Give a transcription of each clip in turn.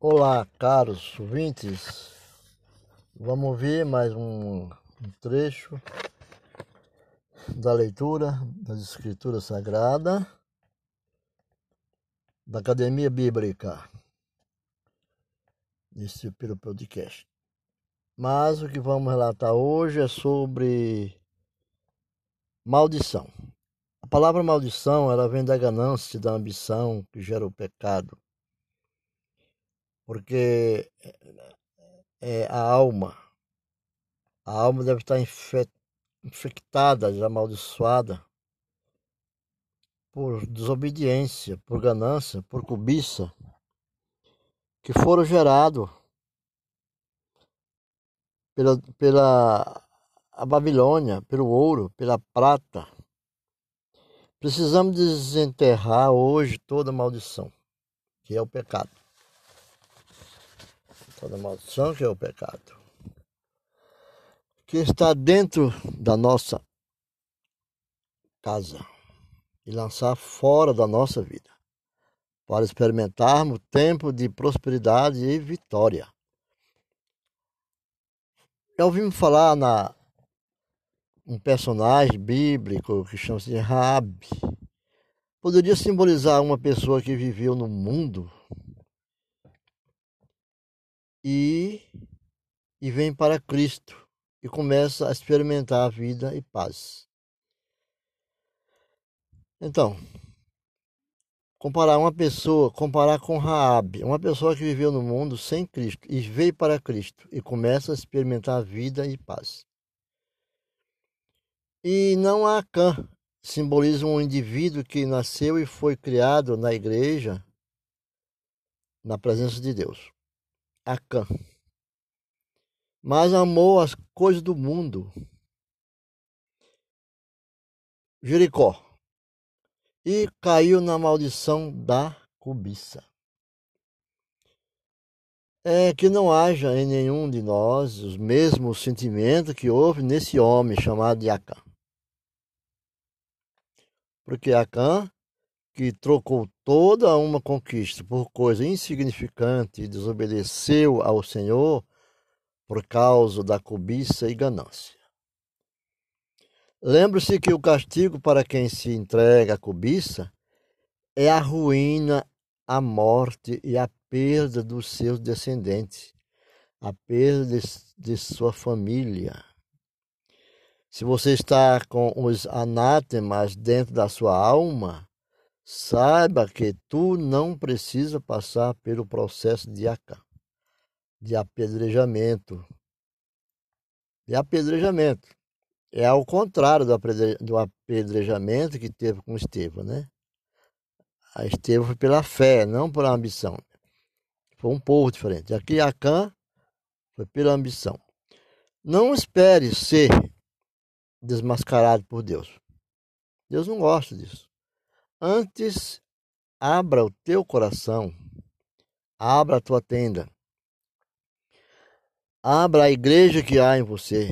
Olá, caros ouvintes. Vamos ouvir mais um, um trecho da leitura das Escrituras Sagradas da Academia Bíblica, nesse pelo podcast. Mas o que vamos relatar hoje é sobre maldição. A palavra maldição, ela vem da ganância, da ambição que gera o pecado porque é, a alma, a alma deve estar infectada, amaldiçoada por desobediência, por ganância, por cobiça, que foram gerados pela, pela a Babilônia, pelo ouro, pela prata. Precisamos desenterrar hoje toda maldição, que é o pecado toda maldição que é o pecado, que está dentro da nossa casa e lançar fora da nossa vida, para experimentarmos tempo de prosperidade e vitória. Já ouvimos falar na um personagem bíblico que chama-se Raab. Poderia simbolizar uma pessoa que viveu no mundo e, e vem para Cristo e começa a experimentar a vida e paz. Então, comparar uma pessoa, comparar com Raab, uma pessoa que viveu no mundo sem Cristo e veio para Cristo e começa a experimentar a vida e paz. E não há Acã, simboliza um indivíduo que nasceu e foi criado na igreja, na presença de Deus. Acã. Mas amou as coisas do mundo. Jericó. E caiu na maldição da cobiça. É que não haja em nenhum de nós os mesmos sentimentos que houve nesse homem chamado de Acã. Porque Acã que trocou toda uma conquista por coisa insignificante e desobedeceu ao Senhor por causa da cobiça e ganância. Lembre-se que o castigo para quem se entrega à cobiça é a ruína, a morte e a perda dos seus descendentes, a perda de, sua família. Se você está com os anátemas dentro da sua alma, Saiba que tu não precisa passar pelo processo de de apedrejamento. De apedrejamento. É ao contrário do apedrejamento que teve com Estevão, né? A Estevão foi pela fé, não pela ambição. Foi um povo diferente. Aqui Acã foi pela ambição. Não espere ser desmascarado por Deus. Deus não gosta disso. Antes, abra o teu coração, abra a tua tenda, abra a igreja que há em você.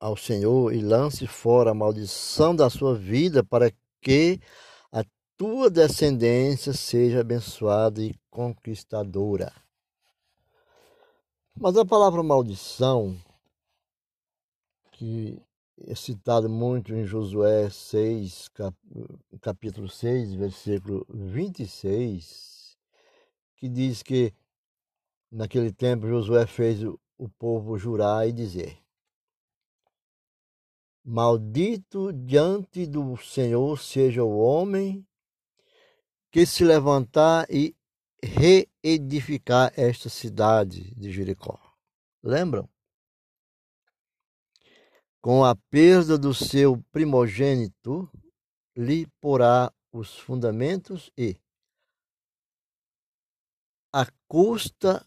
Ao Senhor e lance fora a maldição da sua vida para que a tua descendência seja abençoada e conquistadora. Mas a palavra maldição, que é citado muito em Josué 6, capítulo 6, versículo 26, que diz que naquele tempo Josué fez o povo jurar e dizer: Maldito diante do Senhor seja o homem que se levantar e reedificar esta cidade de Jericó. Lembram? Com a perda do seu primogênito, lhe porá os fundamentos e, à custa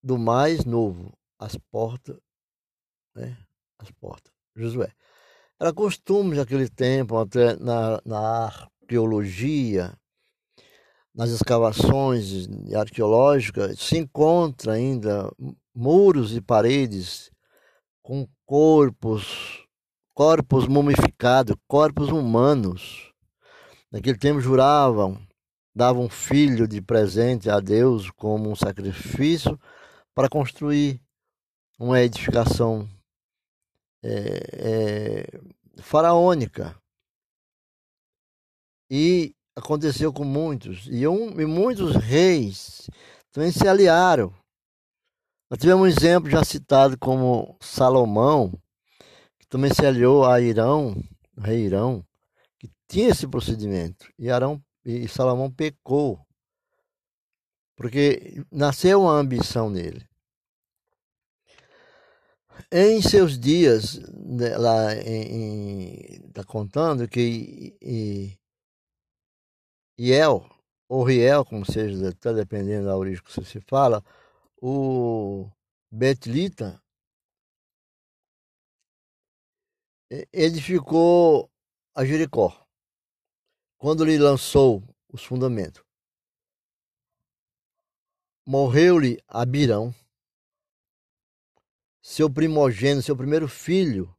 do mais novo, as portas, né? As portas. Josué. Era costume naquele tempo, até na, na arqueologia, nas escavações arqueológicas, se encontra ainda muros e paredes com corpos, corpos mumificados, corpos humanos. Naquele tempo juravam dava um filho de presente a Deus como um sacrifício para construir uma edificação é, é, faraônica. E aconteceu com muitos, e, um, e muitos reis também se aliaram. Nós tivemos um exemplo já citado como Salomão, que também se aliou a Irão, rei Irão, que tinha esse procedimento. E, Arão, e Salomão pecou, porque nasceu uma ambição nele. Em seus dias, né, lá está contando que Iel, ou Riel, como seja, dependendo da origem que você se fala, o Betlita edificou a Jericó quando lhe lançou os fundamentos. Morreu-lhe Abirão, seu primogênito, seu primeiro filho,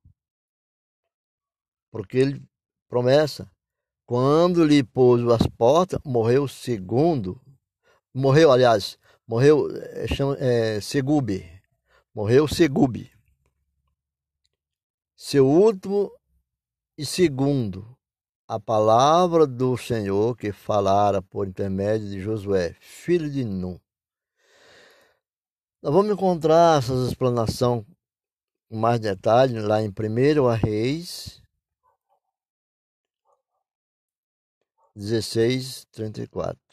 porque ele promessa, quando lhe pôs as portas, morreu o segundo, morreu, aliás, morreu é, chama, é, Segube, morreu Segube, seu último e segundo, a palavra do Senhor que falara por intermédio de Josué, filho de Nun. Nós vamos encontrar essa explanação com mais detalhes lá em 1 Reis 16, 34.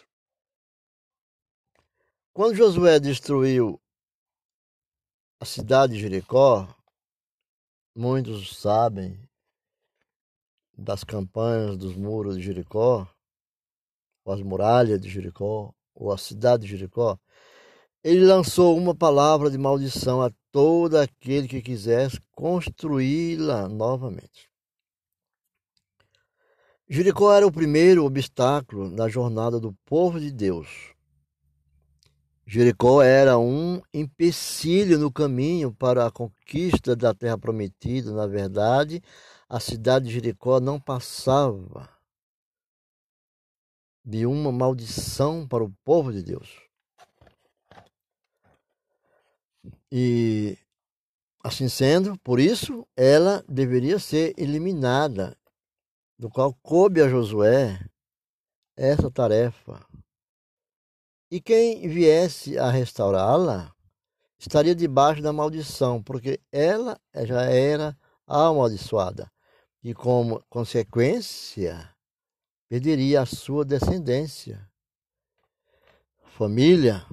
Quando Josué destruiu a cidade de Jericó, muitos sabem das campanhas dos muros de Jericó, ou as muralhas de Jericó, ou a cidade de Jericó, ele lançou uma palavra de maldição a todo aquele que quisesse construí-la novamente. Jericó era o primeiro obstáculo na jornada do povo de Deus. Jericó era um empecilho no caminho para a conquista da terra prometida. Na verdade, a cidade de Jericó não passava de uma maldição para o povo de Deus. E assim sendo, por isso, ela deveria ser eliminada, do qual coube a Josué essa tarefa. E quem viesse a restaurá-la estaria debaixo da maldição, porque ela já era amaldiçoada e, como consequência, perderia a sua descendência. Família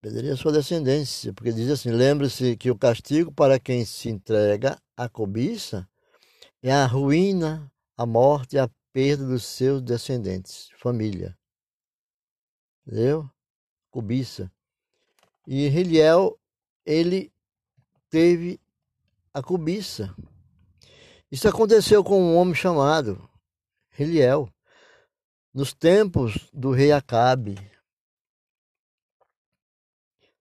perderia a sua descendência, porque diz assim: lembre-se que o castigo para quem se entrega à cobiça é a ruína, a morte e a perda dos seus descendentes, família. Entendeu? Cobiça. E Heliel, ele teve a cobiça. Isso aconteceu com um homem chamado Heliel, nos tempos do rei Acabe.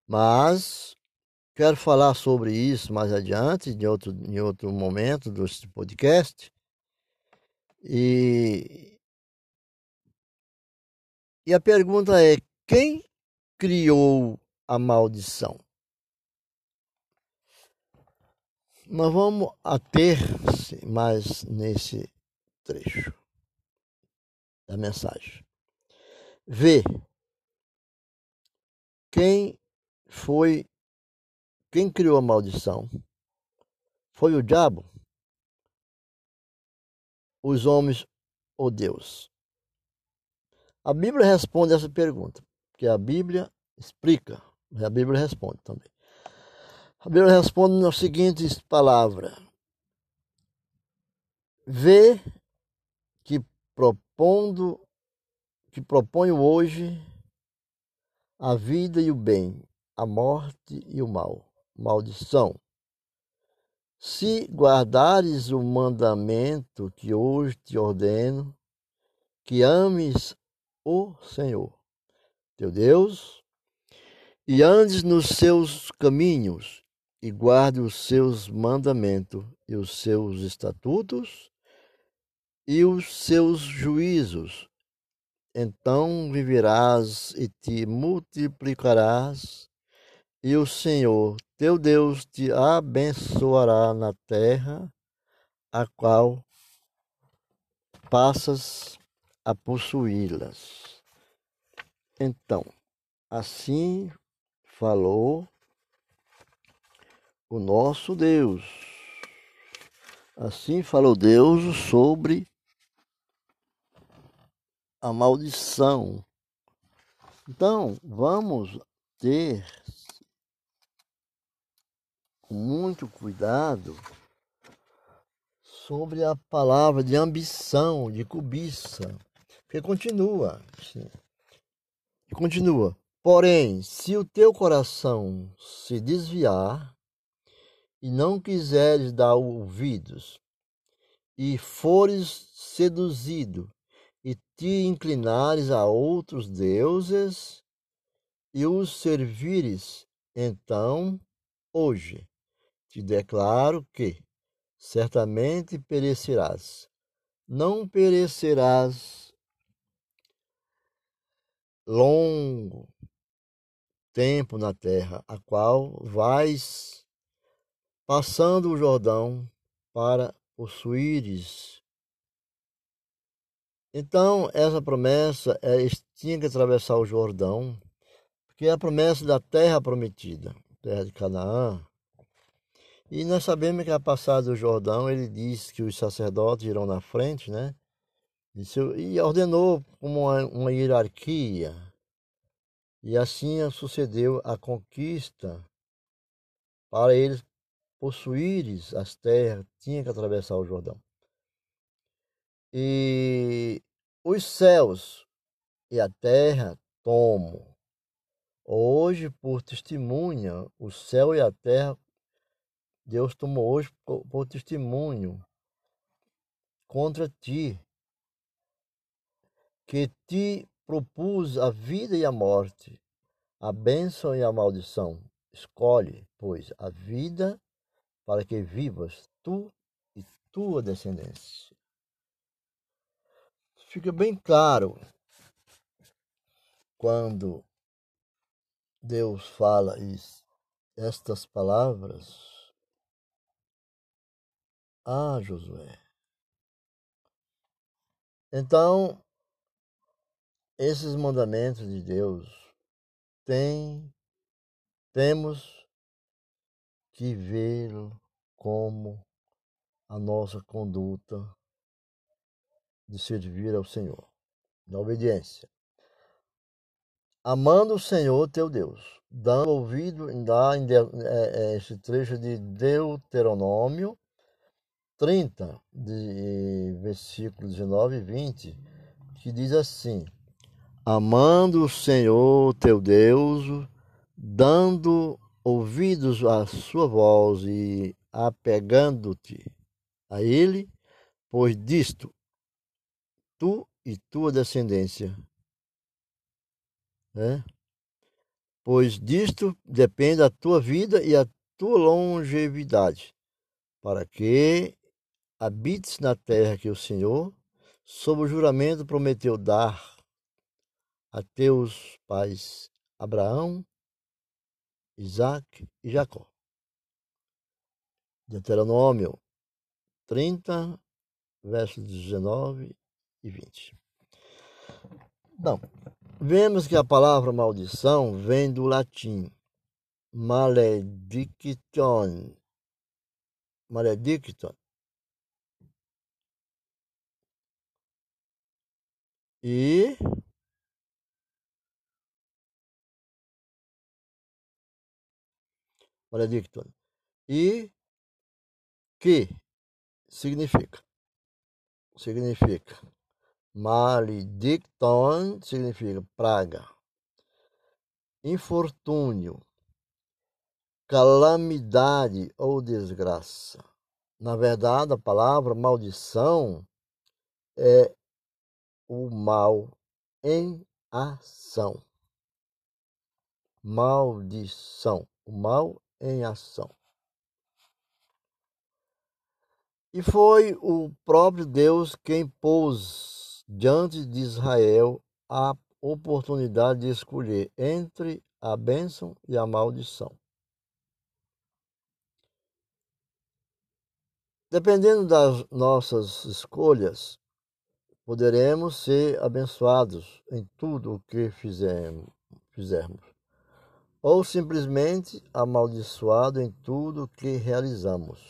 Mas quero falar sobre isso mais adiante, em outro, em outro momento deste podcast. E, e a pergunta é: quem criou a maldição? Nós vamos ater-se mais nesse trecho da mensagem. Vê quem foi, quem criou a maldição? Foi o diabo? Os homens ou Deus? A Bíblia responde essa pergunta, porque a Bíblia explica, a Bíblia responde também. A Bíblia responde nas seguintes palavras: Vê que propondo que proponho hoje a vida e o bem, a morte e o mal, maldição. Se guardares o mandamento que hoje te ordeno, que ames o Senhor, teu Deus, e andes nos seus caminhos, e guarde os seus mandamentos e os seus estatutos e os seus juízos, então viverás e te multiplicarás, e o Senhor teu Deus te abençoará na terra a qual passas a possuí-las. Então, assim falou o nosso Deus. Assim falou Deus sobre a maldição. Então, vamos ter muito cuidado sobre a palavra de ambição, de cobiça, porque continua, sim. E continua. Porém, se o teu coração se desviar e não quiseres dar ouvidos, e fores seduzido e te inclinares a outros deuses e os servires, então, hoje, te declaro que certamente perecerás. Não perecerás longo tempo na terra, a qual vais passando o Jordão para possuíres então, essa promessa, eles tinham que atravessar o Jordão, porque é a promessa da terra prometida, terra de Canaã. E nós sabemos que a passada do Jordão, ele diz que os sacerdotes irão na frente, né? E ordenou como uma, uma hierarquia. E assim sucedeu a conquista para eles possuírem as terras, tinha que atravessar o Jordão. E os céus e a terra tomo. Hoje, por testemunha, o céu e a terra, Deus tomou hoje por testemunho contra ti, que te propus a vida e a morte, a bênção e a maldição. Escolhe, pois, a vida para que vivas tu e tua descendência fica bem claro quando Deus fala isso, estas palavras a Josué. Então, esses mandamentos de Deus tem, temos que vê-lo como a nossa conduta de servir ao Senhor, na obediência. Amando o Senhor teu Deus, dando ouvido dar é, é, esse trecho de Deuteronômio 30, de versículos 19 e 20, que diz assim: Amando o Senhor teu Deus, dando ouvidos à sua voz e apegando-te a Ele, pois disto tu e tua descendência. Né? Pois disto depende a tua vida e a tua longevidade, para que habites na terra que o Senhor, sob o juramento, prometeu dar a teus pais Abraão, Isaac e Jacó. Deuteronômio 30, versos 19 e 20. Bom, vemos que a palavra maldição vem do latim maledicton. Maledicton. E maledicton. E que significa? Significa Maledicton significa praga, infortúnio, calamidade ou desgraça. Na verdade, a palavra maldição é o mal em ação. Maldição, o mal em ação. E foi o próprio Deus quem pôs diante de Israel a oportunidade de escolher entre a bênção e a maldição. Dependendo das nossas escolhas, poderemos ser abençoados em tudo o que fizermos, ou simplesmente amaldiçoado em tudo que realizamos,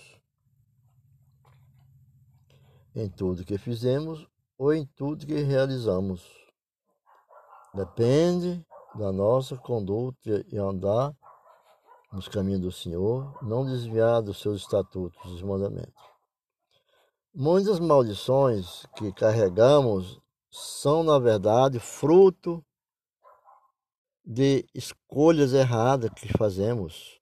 em tudo que fizemos ou em tudo que realizamos. Depende da nossa conduta e andar nos caminhos do Senhor, não desviar dos seus estatutos e mandamentos. Muitas maldições que carregamos são, na verdade, fruto de escolhas erradas que fazemos.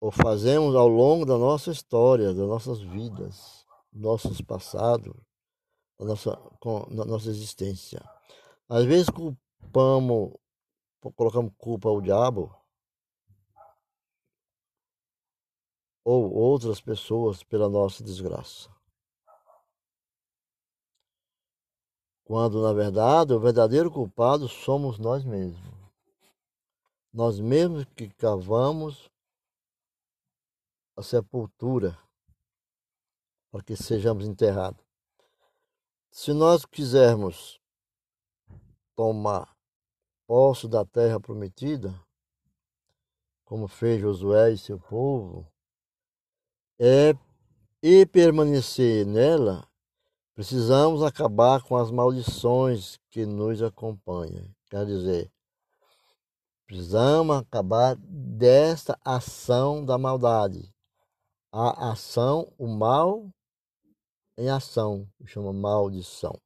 Ou fazemos ao longo da nossa história, das nossas vidas, nossos passados, da nossa, da nossa existência. Às vezes culpamos, colocamos culpa ao diabo ou outras pessoas pela nossa desgraça. Quando, na verdade, o verdadeiro culpado somos nós mesmos. Nós mesmos que cavamos a sepultura para que sejamos enterrados. Se nós quisermos tomar posse da terra prometida, como fez Josué e seu povo, é, e permanecer nela, precisamos acabar com as maldições que nos acompanham. Quer dizer, precisamos acabar desta ação da maldade. A ação, o mal em ação, chama maldição.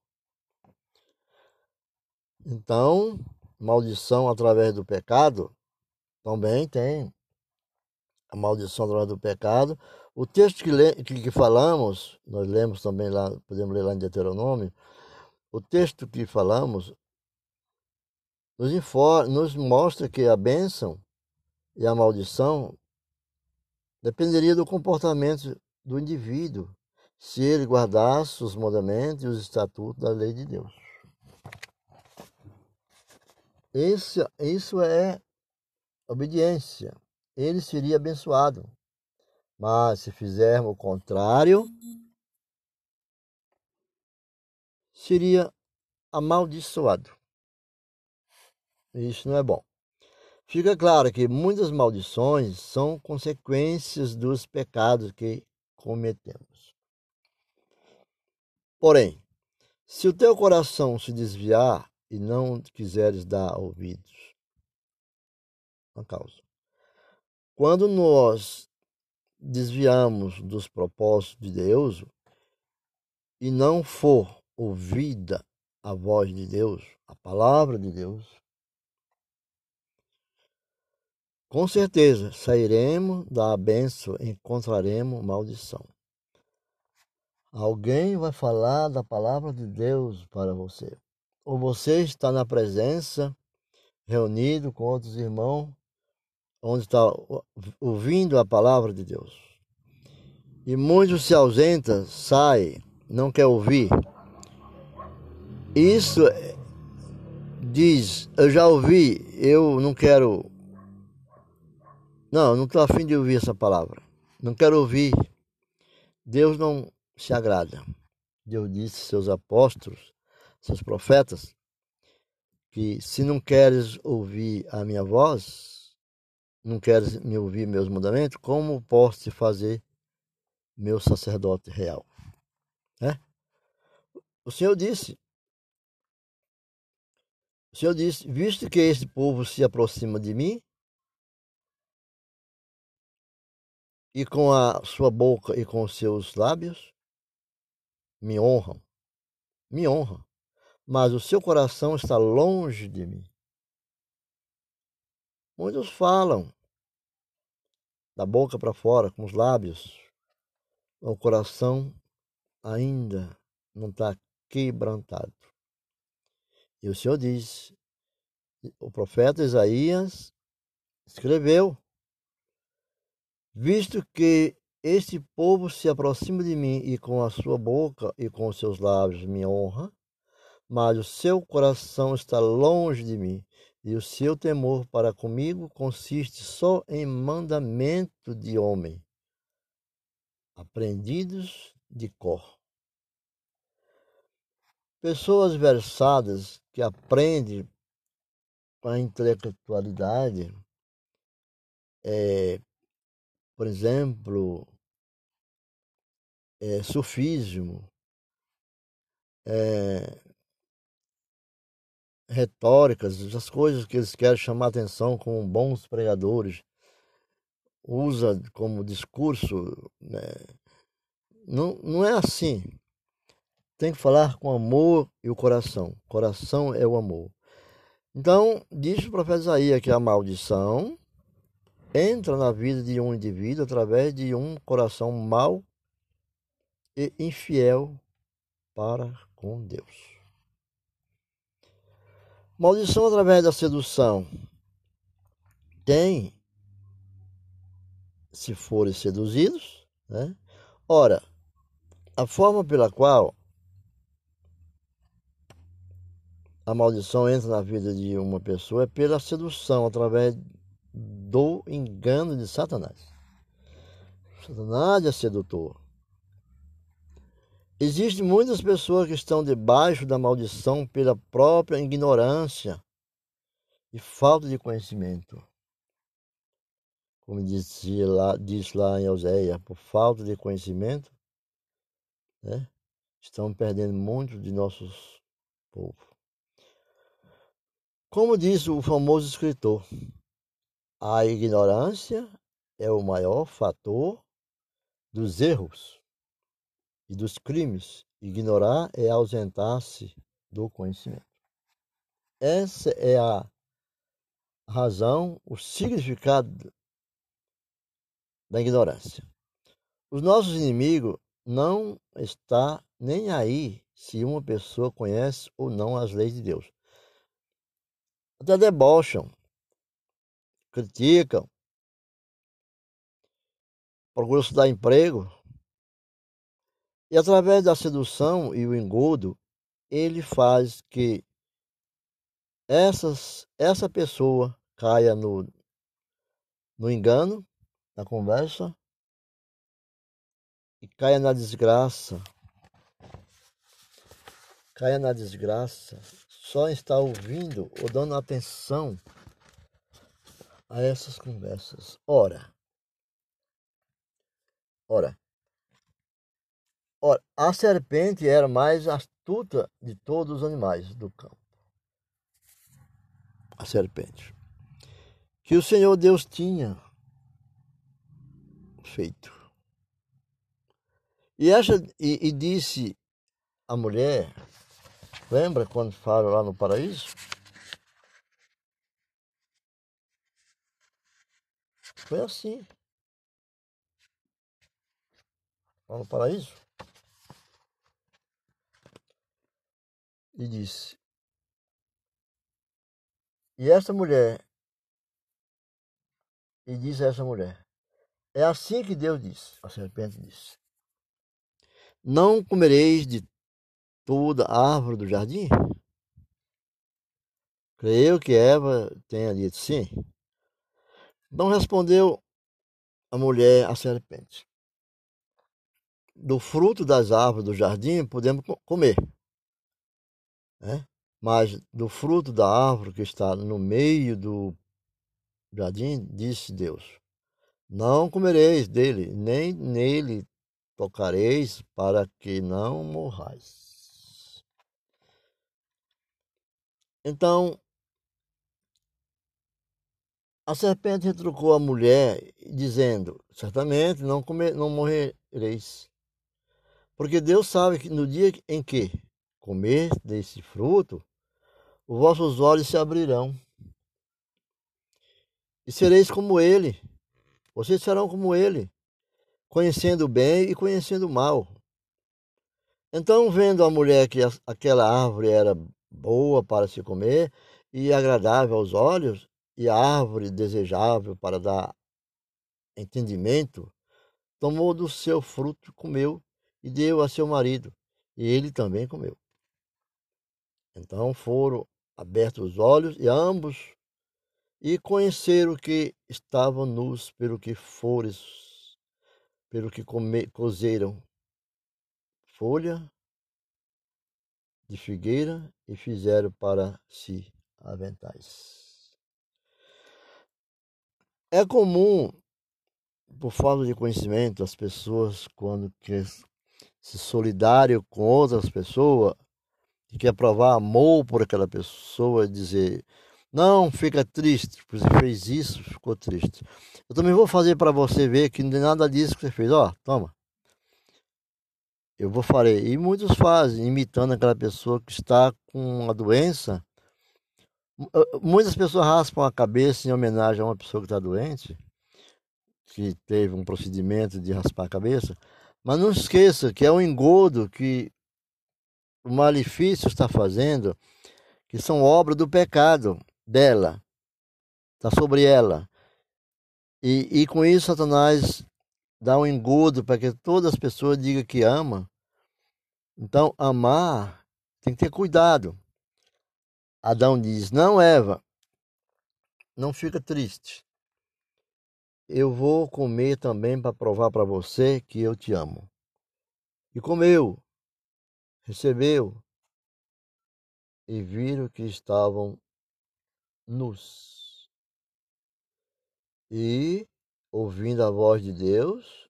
Então, maldição através do pecado também tem a maldição através do pecado. O texto que, le, que, que, falamos, nós lemos também lá, podemos ler lá em Deuteronômio, o texto que falamos nos, informa, nos mostra que a bênção e a maldição dependeria do comportamento do indivíduo se ele guardasse os mandamentos e os estatutos da lei de Deus. Esse, isso é obediência. Ele seria abençoado. Mas se fizermos o contrário, seria amaldiçoado. Isso não é bom. Fica claro que muitas maldições são consequências dos pecados que cometemos. Porém, se o teu coração se desviar e não quiseres dar ouvidos, a causa. Quando nós desviamos dos propósitos de Deus e não for ouvida a voz de Deus, a palavra de Deus, com certeza sairemos da bênção e encontraremos maldição. Alguém vai falar da palavra de Deus para você. Ou você está na presença, reunido com outros irmãos, onde está ouvindo a palavra de Deus. E muitos se ausentam, sai, não quer ouvir. Isso diz, eu já ouvi, eu não quero. Não, não estou afim de ouvir essa palavra. Não quero ouvir. Deus não se agrada. Deus disse seus apóstolos, seus profetas, que se não queres ouvir a minha voz, não queres me ouvir meus mandamentos, como posso te fazer meu sacerdote real? É? O Senhor disse, o Senhor disse, visto que este povo se aproxima de mim, e com a sua boca e com os seus lábios me honram, me honram, mas o seu coração está longe de mim. Muitos falam da boca para fora, com os lábios, o coração ainda não está quebrantado. E o Senhor diz, o profeta Isaías escreveu, visto que este povo se aproxima de mim e com a sua boca e com os seus lábios me honra, mas o seu coração está longe de mim, e o seu temor para comigo consiste só em mandamento de homem, aprendidos de cor. Pessoas versadas que aprendem com a intelectualidade, é, por exemplo, é, sufismo, é, retóricas, essas coisas que eles querem chamar atenção como bons pregadores, usa como discurso, né? não, não é assim. Tem que falar com amor e o coração. Coração é o amor. Então, diz o profeta Isaías que a maldição entra na vida de um indivíduo através de um coração mau e infiel para com Deus. Maldição através da sedução. Tem, se forem seduzidos, né? Ora, a forma pela qual a maldição entra na vida de uma pessoa é pela sedução, através do engano de Satanás. Satanás é sedutor. Existem muitas pessoas que estão debaixo da maldição pela própria ignorância e falta de conhecimento. Como dizia lá, diz lá em Oséia, por falta de conhecimento, né, estão perdendo muito de nossos povos. Como diz o famoso escritor, a ignorância é o maior fator dos erros e dos crimes. Ignorar é ausentar-se do conhecimento. Essa é a razão, o significado da ignorância. Os nossos inimigos não está nem aí se uma pessoa conhece ou não as leis de Deus. Até debocham, criticam, procuram se dar emprego, e através da sedução e o engodo, ele faz que essas, essa pessoa caia no, no engano, na conversa, e caia na desgraça. Caia na desgraça, só está ouvindo ou dando atenção a essas conversas. Ora, ora, Ora, a serpente era mais astuta de todos os animais do campo. A serpente. Que o Senhor Deus tinha feito. E, essa, e, e disse a mulher, lembra quando fala lá no paraíso? Foi assim. Lá no paraíso. E disse: E esta mulher, e disse a essa mulher: É assim que Deus disse, a serpente disse: Não comereis de toda árvore do jardim? Creio que Eva tenha dito sim. Não respondeu a mulher à serpente: Do fruto das árvores do jardim podemos comer né? Mas do fruto da árvore que está no meio do jardim, disse Deus: Não comereis dele, nem nele tocareis, para que não morrais. Então, a serpente retrucou a mulher, dizendo: Certamente não, comer, não morrereis. Porque Deus sabe que no dia em que comer desse fruto, os vossos olhos se abrirão. E sereis como ele. Vocês serão como ele, conhecendo o bem e conhecendo o mal. Então, vendo a mulher que aquela árvore era boa para se comer e agradável aos olhos, e árvore desejável para dar entendimento tomou do seu fruto, comeu e deu a seu marido, e ele também comeu. Então foram abertos os olhos e ambos e conheceram que estavam nus pelo que fores, pelo que come, cozeram folha de figueira e fizeram para si aventais. É comum, por falta de conhecimento, as pessoas, quando se solidário com outras pessoas, que quer provar amor por aquela pessoa, dizer, não fica triste, porque você fez isso, ficou triste. Eu também vou fazer para você ver que não tem nada disso que você fez. Ó, toma, eu vou fazer. E muitos fazem, imitando aquela pessoa que está com uma doença. Muitas pessoas raspam a cabeça em homenagem a uma pessoa que está doente, que teve um procedimento de raspar a cabeça. Mas não esqueça que é um engodo que o malefício está fazendo, que são obra do pecado dela, está sobre ela. E, e com isso, Satanás dá um engodo para que todas as pessoas digam que ama. Então, amar tem que ter cuidado. Adão diz: Não, Eva, não fica triste. Eu vou comer também para provar para você que eu te amo. E comeu, recebeu, e viram que estavam nus. E ouvindo a voz de Deus,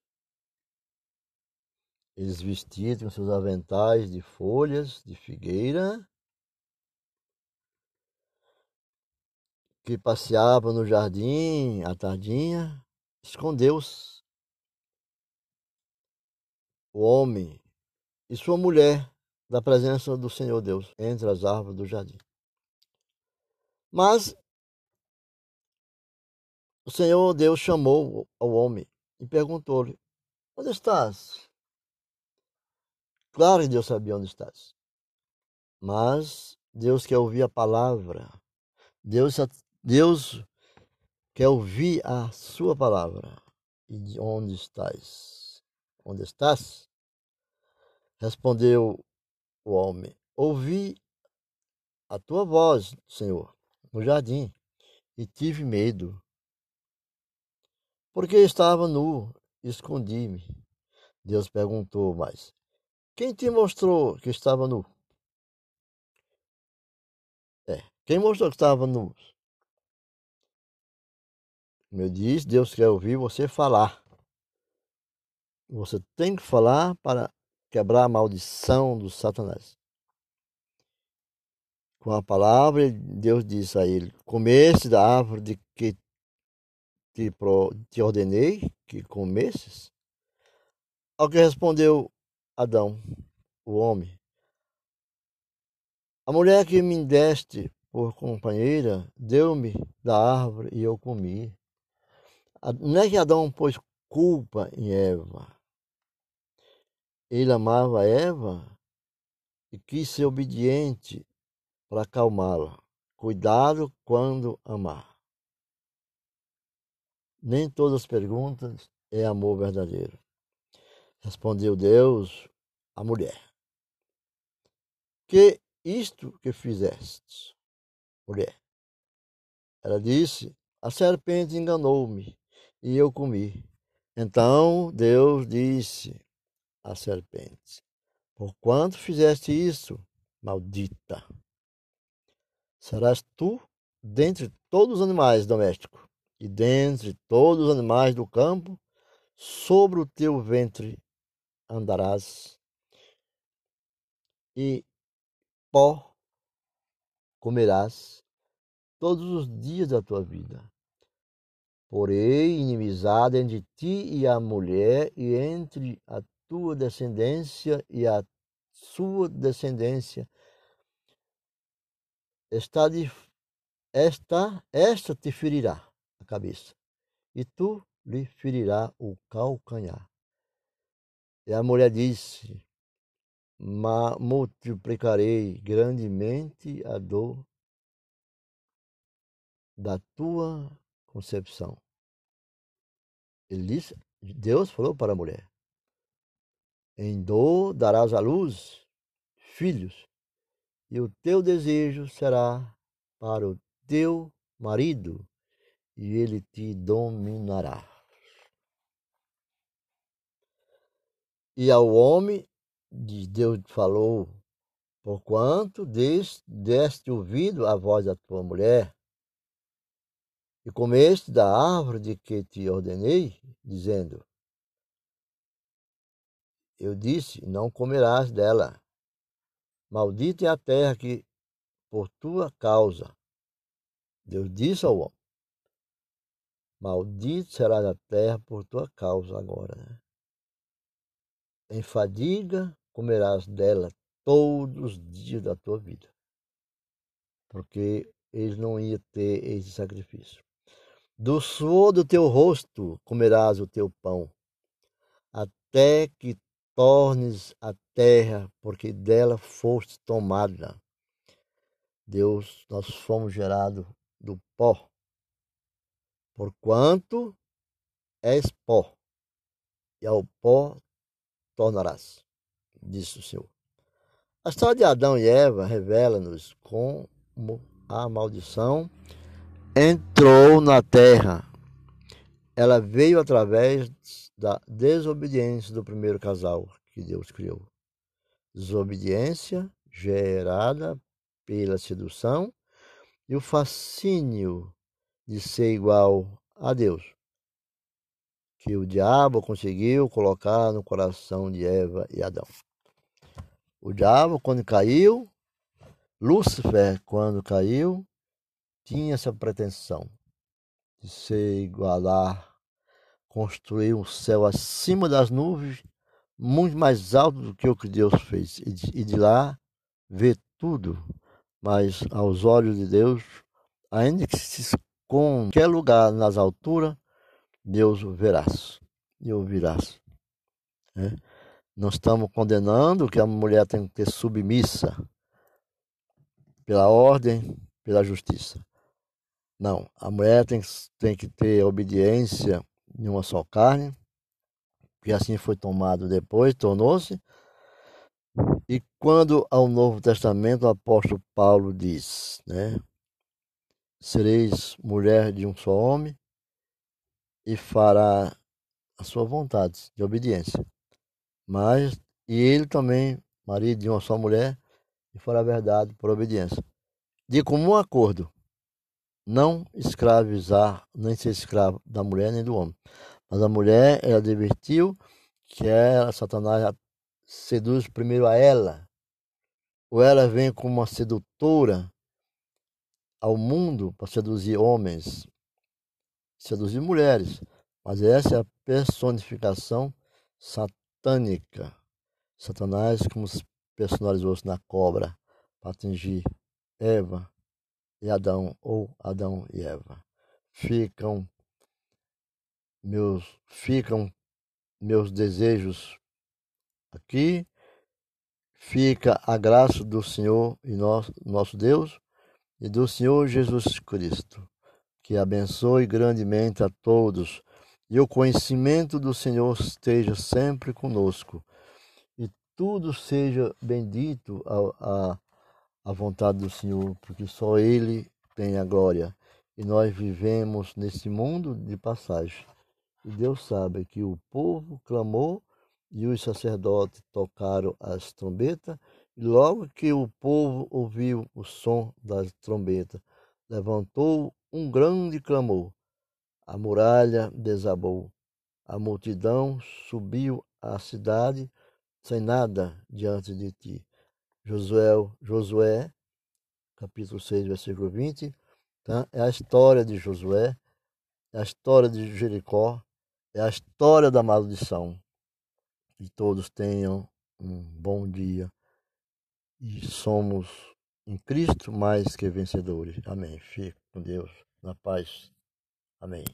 eles vestidos com seus aventais de folhas de figueira, que passeavam no jardim à tardinha, escondeu-se o homem e sua mulher da presença do Senhor Deus entre as árvores do jardim. Mas o Senhor Deus chamou ao homem e perguntou-lhe: Onde estás? Claro que Deus sabia onde estás. Mas Deus quer ouvir a palavra. Deus, Deus quer ouvir a sua palavra. E de onde estás? Onde estás? Respondeu o homem: Ouvi a tua voz, Senhor, no jardim, e tive medo porque estava nu, escondi-me. Deus perguntou mais: Quem te mostrou que estava nu? É, quem mostrou que estava nu? Como eu disse, Deus quer ouvir você falar. Você tem que falar para quebrar a maldição do Satanás. Com a palavra, Deus disse a ele: Comece da árvore de que te, pro, te ordenei que comesses? Ao que respondeu Adão, o homem, a mulher que me deste por companheira deu-me da árvore e eu comi. Não é que Adão pôs culpa em Eva. Ele amava Eva e quis ser obediente para acalmá-la. Cuidado quando amar. Nem todas as perguntas é amor verdadeiro. Respondeu Deus à mulher: Que isto que fizeste, mulher? Ela disse: A serpente enganou-me e eu comi. Então Deus disse à serpente: Por quanto fizeste isso, maldita, serás tu dentre todos os animais domésticos e dentre todos os animais do campo, sobre o teu ventre andarás, e pó comerás todos os dias da tua vida. Porém, inimizade entre ti e a mulher, e entre a tua descendência e a sua descendência, está esta, esta te ferirá cabeça, e tu lhe ferirá o calcanhar. E a mulher disse: multiplicarei grandemente a dor da tua concepção. Ele disse Deus falou para a mulher: Em dor darás à luz filhos, e o teu desejo será para o teu marido, e ele te dominará. E ao homem de Deus falou: Porquanto deste ouvido à voz da tua mulher, e comeste da árvore de que te ordenei, dizendo: Eu disse: Não comerás dela. Maldita é a terra que por tua causa. Deus disse ao homem: Maldito será a terra por tua causa agora. Né? Em fadiga comerás dela todos os dias da tua vida. Porque eles não iam ter esse sacrifício. Do suor do teu rosto comerás o teu pão, até que tornes a terra, porque dela foste tomada. Deus, nós fomos gerados do pó, porquanto és pó, e ao pó tornarás, disse o Senhor. A história de Adão e Eva revela-nos como a maldição entrou na terra. Ela veio através da desobediência do primeiro casal que Deus criou. Desobediência gerada pela sedução e o fascínio de ser igual a Deus que o diabo conseguiu colocar no coração de Eva e Adão. O diabo, quando caiu, Lúcifer, quando caiu, tinha essa pretensão de se igualar, construir um céu acima das nuvens, muito mais alto do que o que Deus fez, e de, lá ver tudo. Mas aos olhos de Deus, ainda que se esconda em qualquer lugar nas alturas, Deus o verás e ouvirás. É? Não estamos condenando que a mulher tem que ter submissa pela ordem, pela justiça. Não, a mulher tem, tem que ter obediência em uma só carne, que assim foi tomado depois, tornou-se. E quando ao Novo Testamento o apóstolo Paulo diz, né? Sereis mulher de um só homem, e fará a sua vontade de obediência. Mas, e ele também, marido de uma só mulher, e fará a verdade por obediência. De comum acordo, não escravizar, nem ser escravo da mulher nem do homem. Mas a mulher, ela advertiu que ela, Satanás seduz primeiro a ela, ou ela vem como uma sedutora ao mundo para seduzir homens, seduzir mulheres, mas essa é a personificação satânica. Satanás, como se personalizou-se na cobra para atingir Eva e Adão, ou Adão e Eva. Ficam meus, ficam meus desejos aqui, fica a graça do Senhor e nosso, nosso Deus e do Senhor Jesus Cristo que abençoe grandemente a todos. E o conhecimento do Senhor esteja sempre conosco. E tudo seja bendito a, a, a vontade do Senhor, porque só Ele tem a glória e nós vivemos nesse mundo de passagem. E Deus sabe que o povo clamou e os sacerdotes tocaram as trombetas, e logo que o povo ouviu o som das trombetas, levantou um grande clamor. A muralha desabou. A multidão subiu à cidade sem nada diante de ti. Josué, Josué capítulo 6, versículo 20, tá? é a história de Josué, é a história de Jericó, é a história da maldição. Que todos tenham um bom dia e somos em Cristo mais que vencedores. Amém. Fique com Deus, na paz. Amém.